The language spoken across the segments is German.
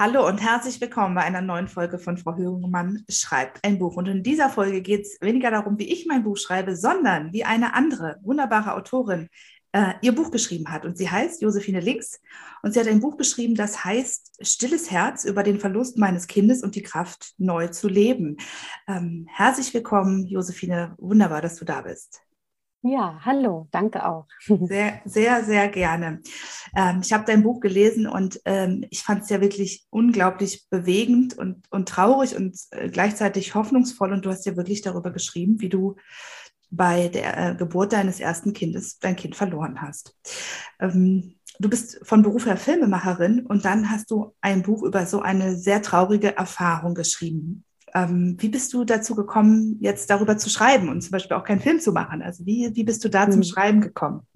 Hallo und herzlich willkommen bei einer neuen Folge von Frau Höringmann schreibt ein Buch. Und in dieser Folge geht es weniger darum, wie ich mein Buch schreibe, sondern wie eine andere wunderbare Autorin äh, ihr Buch geschrieben hat. Und sie heißt Josephine Links. Und sie hat ein Buch geschrieben, das heißt Stilles Herz über den Verlust meines Kindes und die Kraft, neu zu leben. Ähm, herzlich willkommen, Josephine. Wunderbar, dass du da bist. Ja, hallo, danke auch. Sehr, sehr, sehr gerne. Ähm, ich habe dein Buch gelesen und ähm, ich fand es ja wirklich unglaublich bewegend und, und traurig und äh, gleichzeitig hoffnungsvoll. Und du hast ja wirklich darüber geschrieben, wie du bei der äh, Geburt deines ersten Kindes dein Kind verloren hast. Ähm, du bist von Beruf her Filmemacherin und dann hast du ein Buch über so eine sehr traurige Erfahrung geschrieben. Ähm, wie bist du dazu gekommen, jetzt darüber zu schreiben und zum Beispiel auch keinen Film zu machen? Also wie, wie bist du da zum hm. Schreiben gekommen?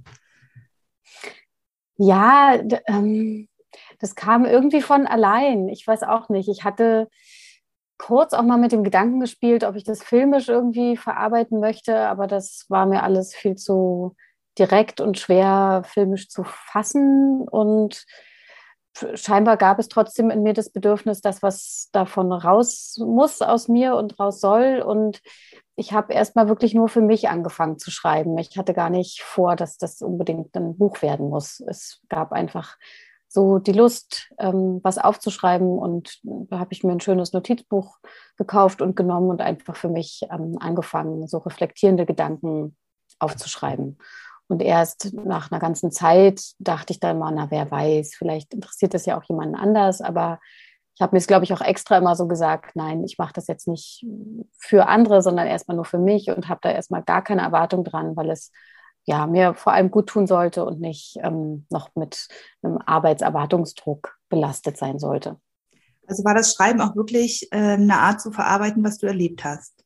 Ja, ähm, das kam irgendwie von allein. Ich weiß auch nicht. Ich hatte kurz auch mal mit dem Gedanken gespielt, ob ich das filmisch irgendwie verarbeiten möchte, aber das war mir alles viel zu direkt und schwer filmisch zu fassen und scheinbar gab es trotzdem in mir das Bedürfnis, dass was davon raus muss aus mir und raus soll. Und ich habe erstmal wirklich nur für mich angefangen zu schreiben. Ich hatte gar nicht vor, dass das unbedingt ein Buch werden muss. Es gab einfach so die Lust, ähm, was aufzuschreiben. Und da habe ich mir ein schönes Notizbuch gekauft und genommen und einfach für mich ähm, angefangen, so reflektierende Gedanken aufzuschreiben. Und erst nach einer ganzen Zeit dachte ich dann mal, na, wer weiß, vielleicht interessiert das ja auch jemanden anders. Aber ich habe mir es, glaube ich, auch extra immer so gesagt, nein, ich mache das jetzt nicht für andere, sondern erstmal nur für mich und habe da erstmal gar keine Erwartung dran, weil es ja mir vor allem gut tun sollte und nicht ähm, noch mit einem Arbeitserwartungsdruck belastet sein sollte. Also war das Schreiben auch wirklich äh, eine Art zu verarbeiten, was du erlebt hast?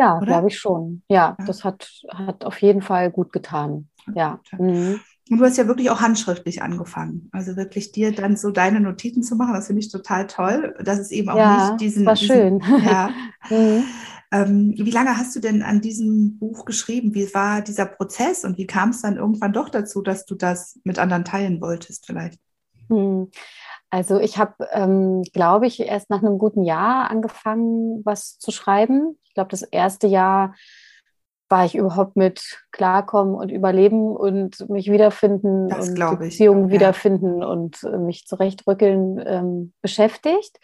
Ja, glaube ich schon. Ja, ja, das hat, hat auf jeden Fall gut getan. Ja. Mhm. Und du hast ja wirklich auch handschriftlich angefangen. Also wirklich dir dann so deine Notizen zu machen, das finde ich total toll. Das ist eben auch ja, nicht diesen. War schön. ja. mhm. ähm, wie lange hast du denn an diesem Buch geschrieben? Wie war dieser Prozess und wie kam es dann irgendwann doch dazu, dass du das mit anderen teilen wolltest, vielleicht? Mhm. Also ich habe, ähm, glaube ich, erst nach einem guten Jahr angefangen, was zu schreiben. Ich glaube, das erste Jahr war ich überhaupt mit Klarkommen und Überleben und mich wiederfinden das und Beziehungen ja. wiederfinden und äh, mich zurechtrückeln ähm, beschäftigt.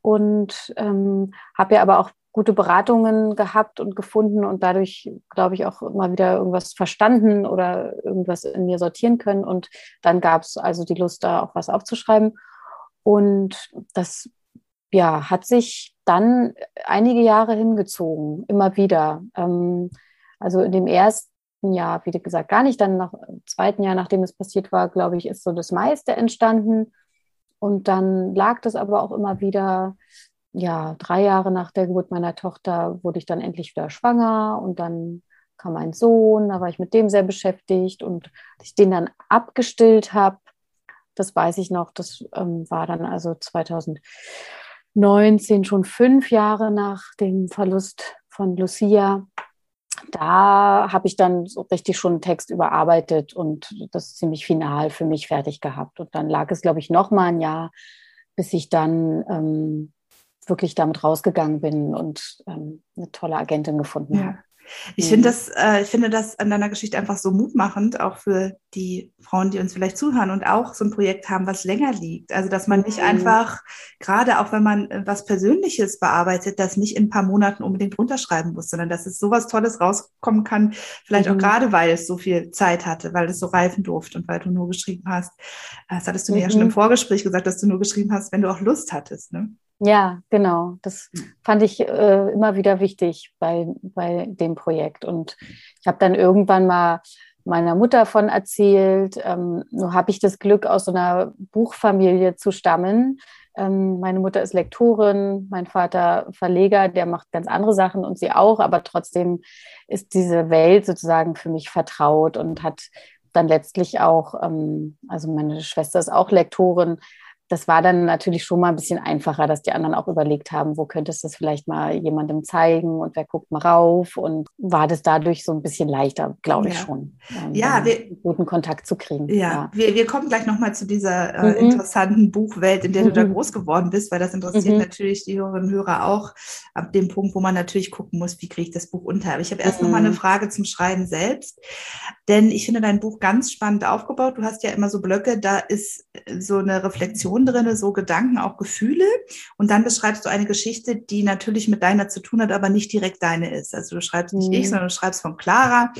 Und ähm, habe ja aber auch gute Beratungen gehabt und gefunden und dadurch, glaube ich, auch immer wieder irgendwas verstanden oder irgendwas in mir sortieren können. Und dann gab es also die Lust, da auch was aufzuschreiben. Und das ja, hat sich dann einige Jahre hingezogen, immer wieder. Ähm, also in dem ersten Jahr, wie gesagt, gar nicht. Dann nach im zweiten Jahr, nachdem es passiert war, glaube ich, ist so das meiste entstanden. Und dann lag das aber auch immer wieder, ja, drei Jahre nach der Geburt meiner Tochter wurde ich dann endlich wieder schwanger und dann kam ein Sohn, da war ich mit dem sehr beschäftigt und dass ich den dann abgestillt habe, das weiß ich noch. Das ähm, war dann also 2019, schon fünf Jahre nach dem Verlust von Lucia. Da habe ich dann so richtig schon einen Text überarbeitet und das ziemlich final für mich fertig gehabt. Und dann lag es, glaube ich, noch mal ein Jahr, bis ich dann ähm, wirklich damit rausgegangen bin und ähm, eine tolle Agentin gefunden ja. habe. Ich, mhm. finde das, äh, ich finde das an deiner Geschichte einfach so mutmachend, auch für die Frauen, die uns vielleicht zuhören und auch so ein Projekt haben, was länger liegt. Also, dass man nicht mhm. einfach, gerade auch wenn man äh, was Persönliches bearbeitet, das nicht in ein paar Monaten unbedingt runterschreiben muss, sondern dass es sowas Tolles rauskommen kann, vielleicht mhm. auch gerade, weil es so viel Zeit hatte, weil es so reifen durfte und weil du nur geschrieben hast. Das hattest du mir ja schon im mhm. Vorgespräch gesagt, dass du nur geschrieben hast, wenn du auch Lust hattest. Ne? Ja, genau. Das fand ich äh, immer wieder wichtig bei, bei dem Projekt. Und ich habe dann irgendwann mal meiner Mutter von erzählt. Ähm, nur habe ich das Glück, aus so einer Buchfamilie zu stammen. Ähm, meine Mutter ist Lektorin, mein Vater Verleger, der macht ganz andere Sachen und sie auch, aber trotzdem ist diese Welt sozusagen für mich vertraut und hat dann letztlich auch, ähm, also meine Schwester ist auch Lektorin, das war dann natürlich schon mal ein bisschen einfacher, dass die anderen auch überlegt haben, wo könntest du es vielleicht mal jemandem zeigen und wer guckt mal rauf und war das dadurch so ein bisschen leichter, glaube ich schon. Ähm, ja, wir, guten Kontakt zu kriegen. Ja, ja. Wir, wir kommen gleich nochmal zu dieser äh, mhm. interessanten Buchwelt, in der mhm. du da mhm. groß geworden bist, weil das interessiert mhm. natürlich die Hörerinnen und Hörer auch ab dem Punkt, wo man natürlich gucken muss, wie kriege ich das Buch unter. Aber ich habe erst mhm. noch mal eine Frage zum Schreiben selbst, denn ich finde dein Buch ganz spannend aufgebaut. Du hast ja immer so Blöcke, da ist so eine Reflexion drin, so Gedanken, auch Gefühle. Und dann beschreibst du eine Geschichte, die natürlich mit deiner zu tun hat, aber nicht direkt deine ist. Also du schreibst nicht mhm. ich, sondern du schreibst von Clara.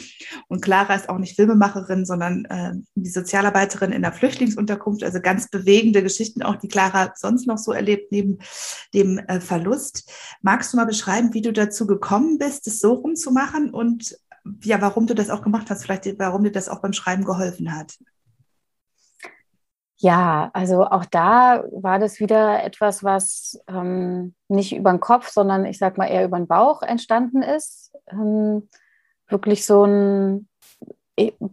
Und Clara ist auch nicht Filmemacherin, sondern äh, die Sozialarbeiterin in der Flüchtlingsunterkunft. Also ganz bewegende Geschichten, auch die Clara sonst noch so erlebt, neben dem äh, Verlust. Magst du mal beschreiben, wie du dazu gekommen bist, es so rumzumachen und ja, warum du das auch gemacht hast, vielleicht warum dir das auch beim Schreiben geholfen hat? Ja, also auch da war das wieder etwas, was ähm, nicht über den Kopf, sondern ich sag mal eher über den Bauch entstanden ist. Ähm, wirklich so ein,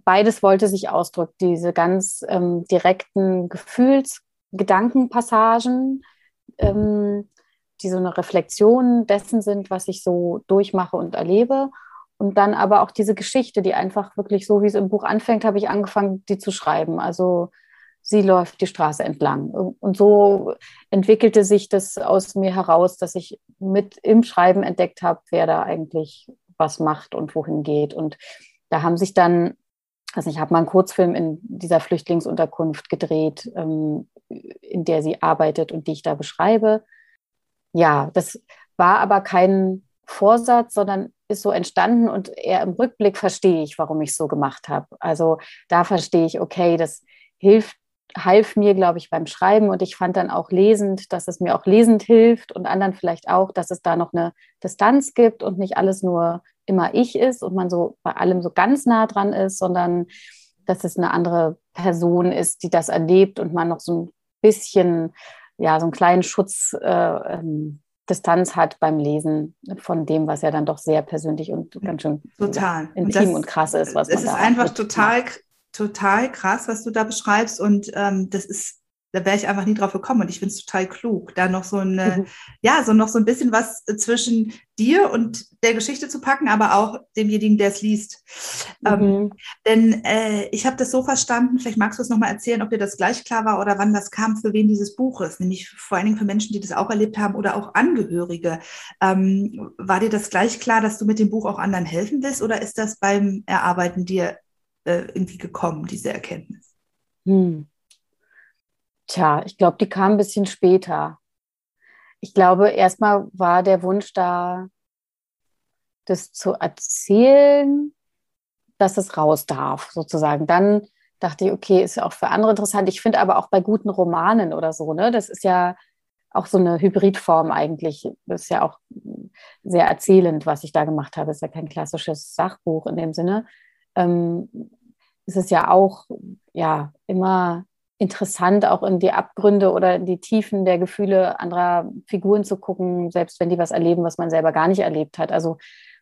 beides wollte sich ausdrücken, diese ganz ähm, direkten Gefühls-, Gedankenpassagen, ähm, die so eine Reflexion dessen sind, was ich so durchmache und erlebe. Und dann aber auch diese Geschichte, die einfach wirklich so, wie es im Buch anfängt, habe ich angefangen, die zu schreiben. Also sie läuft die Straße entlang. Und so entwickelte sich das aus mir heraus, dass ich mit im Schreiben entdeckt habe, wer da eigentlich was macht und wohin geht. Und da haben sich dann, also ich habe mal einen Kurzfilm in dieser Flüchtlingsunterkunft gedreht, ähm, in der sie arbeitet und die ich da beschreibe. Ja, das war aber kein Vorsatz, sondern ist so entstanden und eher im Rückblick verstehe ich, warum ich es so gemacht habe. Also da verstehe ich, okay, das hilft half mir, glaube ich, beim Schreiben und ich fand dann auch lesend, dass es mir auch lesend hilft und anderen vielleicht auch, dass es da noch eine Distanz gibt und nicht alles nur immer ich ist und man so bei allem so ganz nah dran ist, sondern dass es eine andere Person ist, die das erlebt und man noch so ein bisschen, ja, so einen kleinen Schutz äh, ähm, Distanz hat beim Lesen von dem, was ja dann doch sehr persönlich und ganz schön total. intim und, das, und krass ist. Was es ist einfach total macht total krass, was du da beschreibst. Und ähm, das ist, da wäre ich einfach nie drauf gekommen. Und ich finde es total klug, da noch so eine, mhm. ja, so noch so ein bisschen was zwischen dir und der Geschichte zu packen, aber auch demjenigen, der es liest. Ähm, mhm. Ähm, denn äh, ich habe das so verstanden, vielleicht magst du es nochmal erzählen, ob dir das gleich klar war oder wann das kam, für wen dieses Buch ist, nämlich vor allen Dingen für Menschen, die das auch erlebt haben oder auch Angehörige. Ähm, war dir das gleich klar, dass du mit dem Buch auch anderen helfen willst oder ist das beim Erarbeiten dir äh, irgendwie gekommen, diese Erkenntnis? Hm. Tja, ich glaube, die kam ein bisschen später. Ich glaube, erstmal war der Wunsch da, das zu erzählen, dass es raus darf, sozusagen. Dann dachte ich, okay, ist ja auch für andere interessant. Ich finde aber auch bei guten Romanen oder so, ne, das ist ja auch so eine Hybridform eigentlich. Das ist ja auch sehr erzählend, was ich da gemacht habe. Das ist ja kein klassisches Sachbuch in dem Sinne ähm, ist es ja auch ja immer interessant, auch in die Abgründe oder in die Tiefen der Gefühle anderer Figuren zu gucken, selbst wenn die was erleben, was man selber gar nicht erlebt hat. Also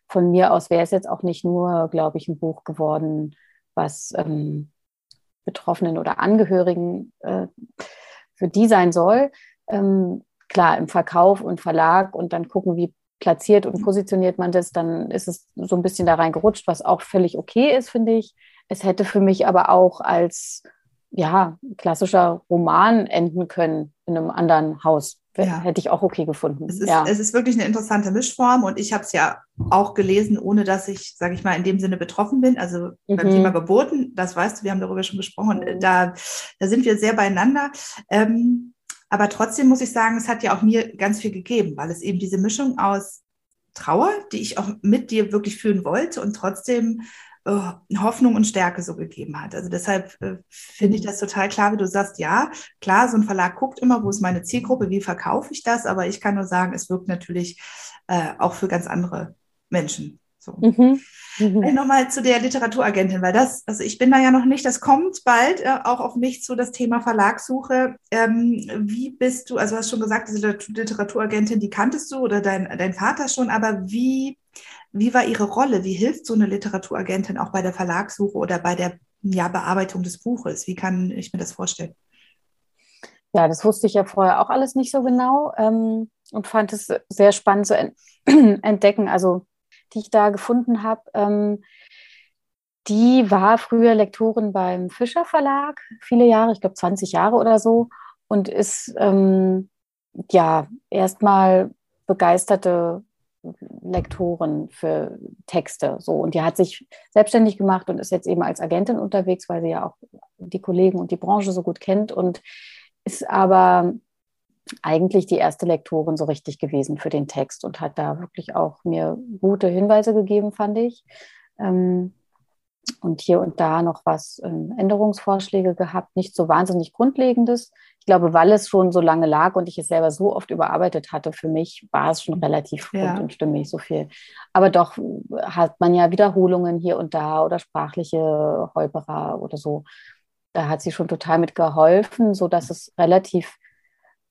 von mir aus wäre es jetzt auch nicht nur, glaube ich, ein Buch geworden, was ähm, Betroffenen oder Angehörigen äh, für die sein soll. Ähm, klar, im Verkauf und Verlag und dann gucken, wie platziert und positioniert man das, dann ist es so ein bisschen da reingerutscht, was auch völlig okay ist, finde ich. Es hätte für mich aber auch als ja, klassischer Roman enden können in einem anderen Haus. Ja. Hätte ich auch okay gefunden. Es ist, ja. es ist wirklich eine interessante Mischform und ich habe es ja auch gelesen, ohne dass ich, sage ich mal, in dem Sinne betroffen bin. Also mhm. beim Thema Geburten, das weißt du, wir haben darüber schon gesprochen, mhm. da, da sind wir sehr beieinander. Ähm, aber trotzdem muss ich sagen, es hat ja auch mir ganz viel gegeben, weil es eben diese Mischung aus Trauer, die ich auch mit dir wirklich fühlen wollte und trotzdem Hoffnung und Stärke so gegeben hat. Also deshalb äh, finde ich mhm. das total klar, wie du sagst, ja, klar, so ein Verlag guckt immer, wo ist meine Zielgruppe, wie verkaufe ich das, aber ich kann nur sagen, es wirkt natürlich äh, auch für ganz andere Menschen. So. Mhm. Mhm. Nochmal zu der Literaturagentin, weil das, also ich bin da ja noch nicht, das kommt bald äh, auch auf mich zu, das Thema Verlagssuche. Ähm, wie bist du, also du hast schon gesagt, diese Literaturagentin, die kanntest du oder dein, dein Vater schon, aber wie, wie war ihre Rolle? Wie hilft so eine Literaturagentin auch bei der Verlagssuche oder bei der ja, Bearbeitung des Buches? Wie kann ich mir das vorstellen? Ja, das wusste ich ja vorher auch alles nicht so genau ähm, und fand es sehr spannend zu ent entdecken. Also, die ich da gefunden habe, ähm, die war früher Lektorin beim Fischer Verlag, viele Jahre, ich glaube 20 Jahre oder so, und ist ähm, ja erstmal begeisterte Lektoren für Texte. So. Und die hat sich selbstständig gemacht und ist jetzt eben als Agentin unterwegs, weil sie ja auch die Kollegen und die Branche so gut kennt und ist aber eigentlich die erste Lektorin so richtig gewesen für den Text und hat da wirklich auch mir gute Hinweise gegeben, fand ich. Ähm, und hier und da noch was ähm, Änderungsvorschläge gehabt, nicht so wahnsinnig Grundlegendes. Ich glaube, weil es schon so lange lag und ich es selber so oft überarbeitet hatte, für mich war es schon relativ ja. rund und stimmig, so viel. Aber doch hat man ja Wiederholungen hier und da oder sprachliche Holperer oder so. Da hat sie schon total mit geholfen, sodass es relativ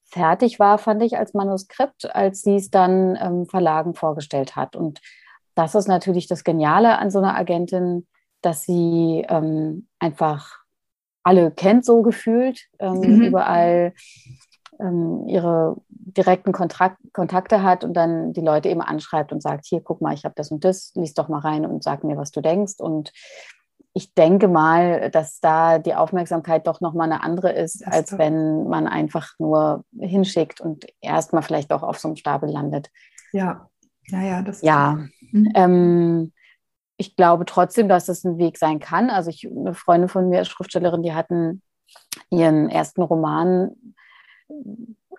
fertig war, fand ich, als Manuskript, als sie es dann ähm, Verlagen vorgestellt hat. Und das ist natürlich das Geniale an so einer Agentin, dass sie ähm, einfach alle kennt, so gefühlt, ähm, mhm. überall ähm, ihre direkten Kontrakt, Kontakte hat und dann die Leute eben anschreibt und sagt, hier, guck mal, ich habe das und das, lies doch mal rein und sag mir, was du denkst. Und ich denke mal, dass da die Aufmerksamkeit doch nochmal eine andere ist, das als wenn man einfach nur hinschickt und erstmal vielleicht auch auf so einem Stapel landet. Ja, ja, ja, das Ja. Mhm. Ähm, ich glaube trotzdem, dass es ein Weg sein kann. Also ich, eine Freundin von mir, Schriftstellerin, die hatten ihren ersten Roman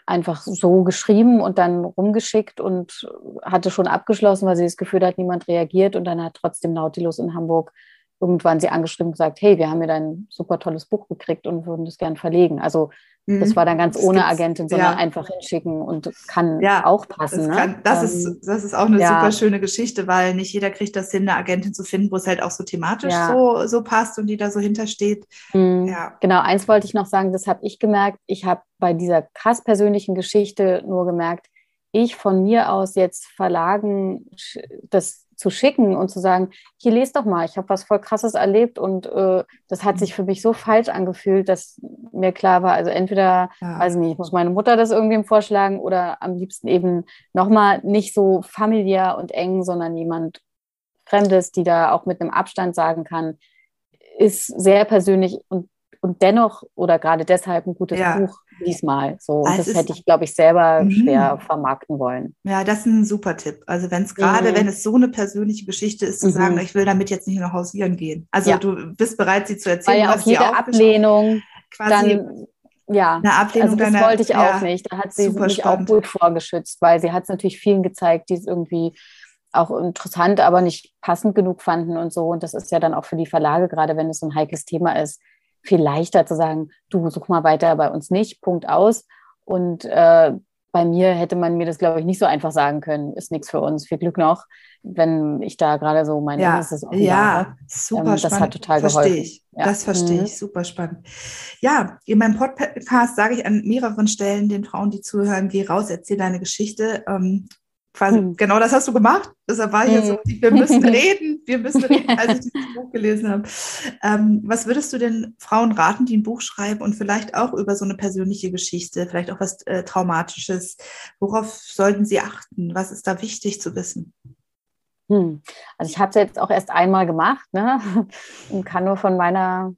einfach so geschrieben und dann rumgeschickt und hatte schon abgeschlossen, weil sie das Gefühl hat, niemand reagiert. Und dann hat trotzdem Nautilus in Hamburg irgendwann sie angeschrieben und gesagt, hey, wir haben mir dein super tolles Buch gekriegt und würden das gern verlegen. Also das mhm. war dann ganz das ohne Agentin, sondern ja. einfach hinschicken und kann ja, auch passen. Das, ne? kann, das ähm, ist, das ist auch eine ja. super schöne Geschichte, weil nicht jeder kriegt das hin, eine Agentin zu finden, wo es halt auch so thematisch so, so passt und die da so hintersteht. Mhm. Ja. Genau, eins wollte ich noch sagen, das habe ich gemerkt. Ich habe bei dieser krass persönlichen Geschichte nur gemerkt, ich von mir aus jetzt Verlagen das zu schicken und zu sagen, hier lest doch mal, ich habe was voll krasses erlebt und äh, das hat sich für mich so falsch angefühlt, dass mir klar war, also entweder, ja. weiß nicht, ich muss meine Mutter das irgendwem vorschlagen oder am liebsten eben nochmal nicht so familiär und eng, sondern jemand Fremdes, die da auch mit einem Abstand sagen kann, ist sehr persönlich und und dennoch oder gerade deshalb ein gutes ja. Buch diesmal. So, also das hätte ich, glaube ich, selber mhm. schwer vermarkten wollen. Ja, das ist ein super Tipp. Also wenn es gerade, mhm. wenn es so eine persönliche Geschichte ist, zu mhm. sagen, ich will damit jetzt nicht noch hausieren gehen. Also ja. du bist bereit, sie zu erzählen. Weil ja auch jede Ablehnung quasi dann, ja, eine Ablehnung also das deiner, wollte ich ja, auch nicht. Da hat sie mich spannend. auch gut vorgeschützt, weil sie hat es natürlich vielen gezeigt, die es irgendwie auch interessant, aber nicht passend genug fanden und so. Und das ist ja dann auch für die Verlage, gerade wenn es so ein heikles Thema ist, viel leichter zu sagen, du such mal weiter bei uns nicht, Punkt aus. Und äh, bei mir hätte man mir das, glaube ich, nicht so einfach sagen können, ist nichts für uns, viel Glück noch, wenn ich da gerade so meine ja, ist Ja, super ähm, das spannend. hat total verstehe geholfen. Ich. Ja. Das verstehe mhm. ich, super spannend. Ja, in meinem Podcast sage ich an mehreren Stellen den Frauen, die zuhören, geh raus, erzähl deine Geschichte. Ähm, quasi, mhm. genau das hast du gemacht. Deshalb war ich jetzt so, mhm. wir müssen reden, wir müssen reden, als ich dieses Buch gelesen habe. Ähm, was würdest du denn Frauen raten, die ein Buch schreiben und vielleicht auch über so eine persönliche Geschichte, vielleicht auch was äh, Traumatisches? Worauf sollten sie achten? Was ist da wichtig zu wissen? Hm. Also ich habe es jetzt auch erst einmal gemacht ne? und kann nur von meiner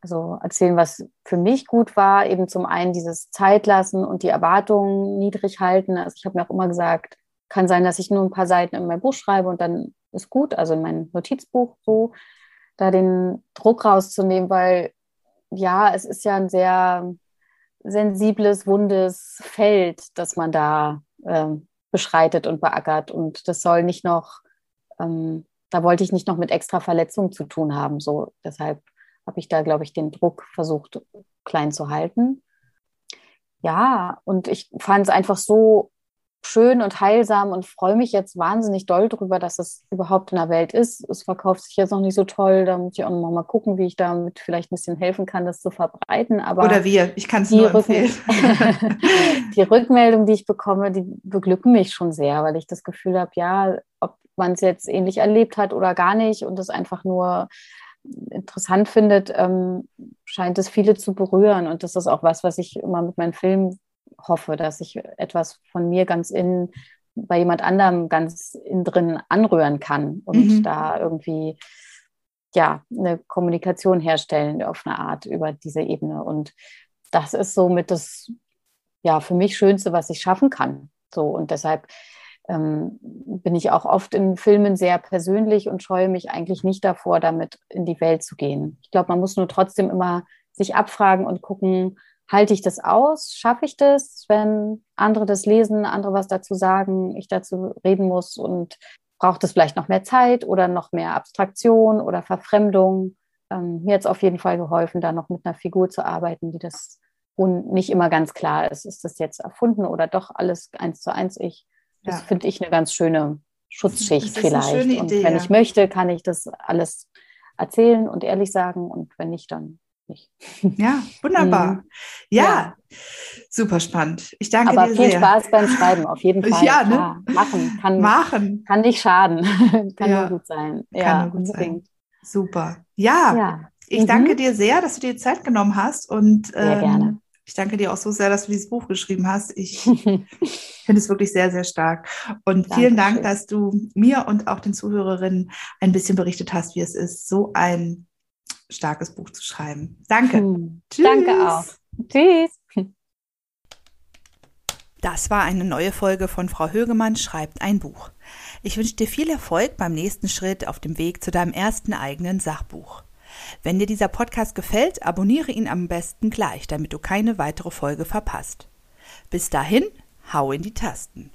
also erzählen, was für mich gut war, eben zum einen dieses Zeitlassen und die Erwartungen niedrig halten. Also ich habe mir auch immer gesagt, kann sein, dass ich nur ein paar Seiten in mein Buch schreibe und dann ist gut, also in mein Notizbuch so, da den Druck rauszunehmen, weil ja, es ist ja ein sehr sensibles, wundes Feld, das man da äh, beschreitet und beackert. Und das soll nicht noch, ähm, da wollte ich nicht noch mit extra Verletzungen zu tun haben. So, deshalb habe ich da, glaube ich, den Druck versucht klein zu halten. Ja, und ich fand es einfach so schön und heilsam und freue mich jetzt wahnsinnig doll darüber, dass es überhaupt in der Welt ist. Es verkauft sich jetzt noch nicht so toll. Da muss ich auch noch mal gucken, wie ich damit vielleicht ein bisschen helfen kann, das zu verbreiten. Aber Oder wir, ich kann es nur empfehlen. die Rückmeldungen, die ich bekomme, die beglücken mich schon sehr, weil ich das Gefühl habe, ja, ob man es jetzt ähnlich erlebt hat oder gar nicht und es einfach nur interessant findet, ähm, scheint es viele zu berühren. Und das ist auch was, was ich immer mit meinen Filmen hoffe, dass ich etwas von mir ganz innen bei jemand anderem ganz innen drin anrühren kann und mhm. da irgendwie ja eine Kommunikation herstellen auf eine Art über diese Ebene. Und das ist somit das ja für mich Schönste, was ich schaffen kann. So und deshalb ähm, bin ich auch oft in Filmen sehr persönlich und scheue mich eigentlich nicht davor, damit in die Welt zu gehen. Ich glaube, man muss nur trotzdem immer sich abfragen und gucken, halte ich das aus? Schaffe ich das, wenn andere das lesen, andere was dazu sagen, ich dazu reden muss und braucht es vielleicht noch mehr Zeit oder noch mehr Abstraktion oder Verfremdung? Ähm, mir hat es auf jeden Fall geholfen, da noch mit einer Figur zu arbeiten, die das und nicht immer ganz klar ist, ist das jetzt erfunden oder doch alles eins zu eins ich. Das ja. finde ich eine ganz schöne Schutzschicht vielleicht. Idee, und wenn ja. ich möchte, kann ich das alles erzählen und ehrlich sagen und wenn nicht, dann nicht. Ja, wunderbar. Mhm. Ja, ja, super spannend. Ich danke Aber dir viel sehr. Spaß beim Schreiben, auf jeden Fall. Ja, ne? machen kann, machen kann nicht schaden. kann ja. nur gut sein. Kann ja, nur gut sein. Super. Ja, ja. ich mhm. danke dir sehr, dass du dir Zeit genommen hast und sehr ähm, gerne. Ich danke dir auch so sehr, dass du dieses Buch geschrieben hast. Ich finde es wirklich sehr, sehr stark. Und Dankeschön. vielen Dank, dass du mir und auch den Zuhörerinnen ein bisschen berichtet hast, wie es ist, so ein starkes Buch zu schreiben. Danke. Hm. Danke auch. Tschüss. Das war eine neue Folge von Frau Högemann schreibt ein Buch. Ich wünsche dir viel Erfolg beim nächsten Schritt auf dem Weg zu deinem ersten eigenen Sachbuch. Wenn dir dieser Podcast gefällt, abonniere ihn am besten gleich, damit du keine weitere Folge verpasst. Bis dahin, hau in die Tasten.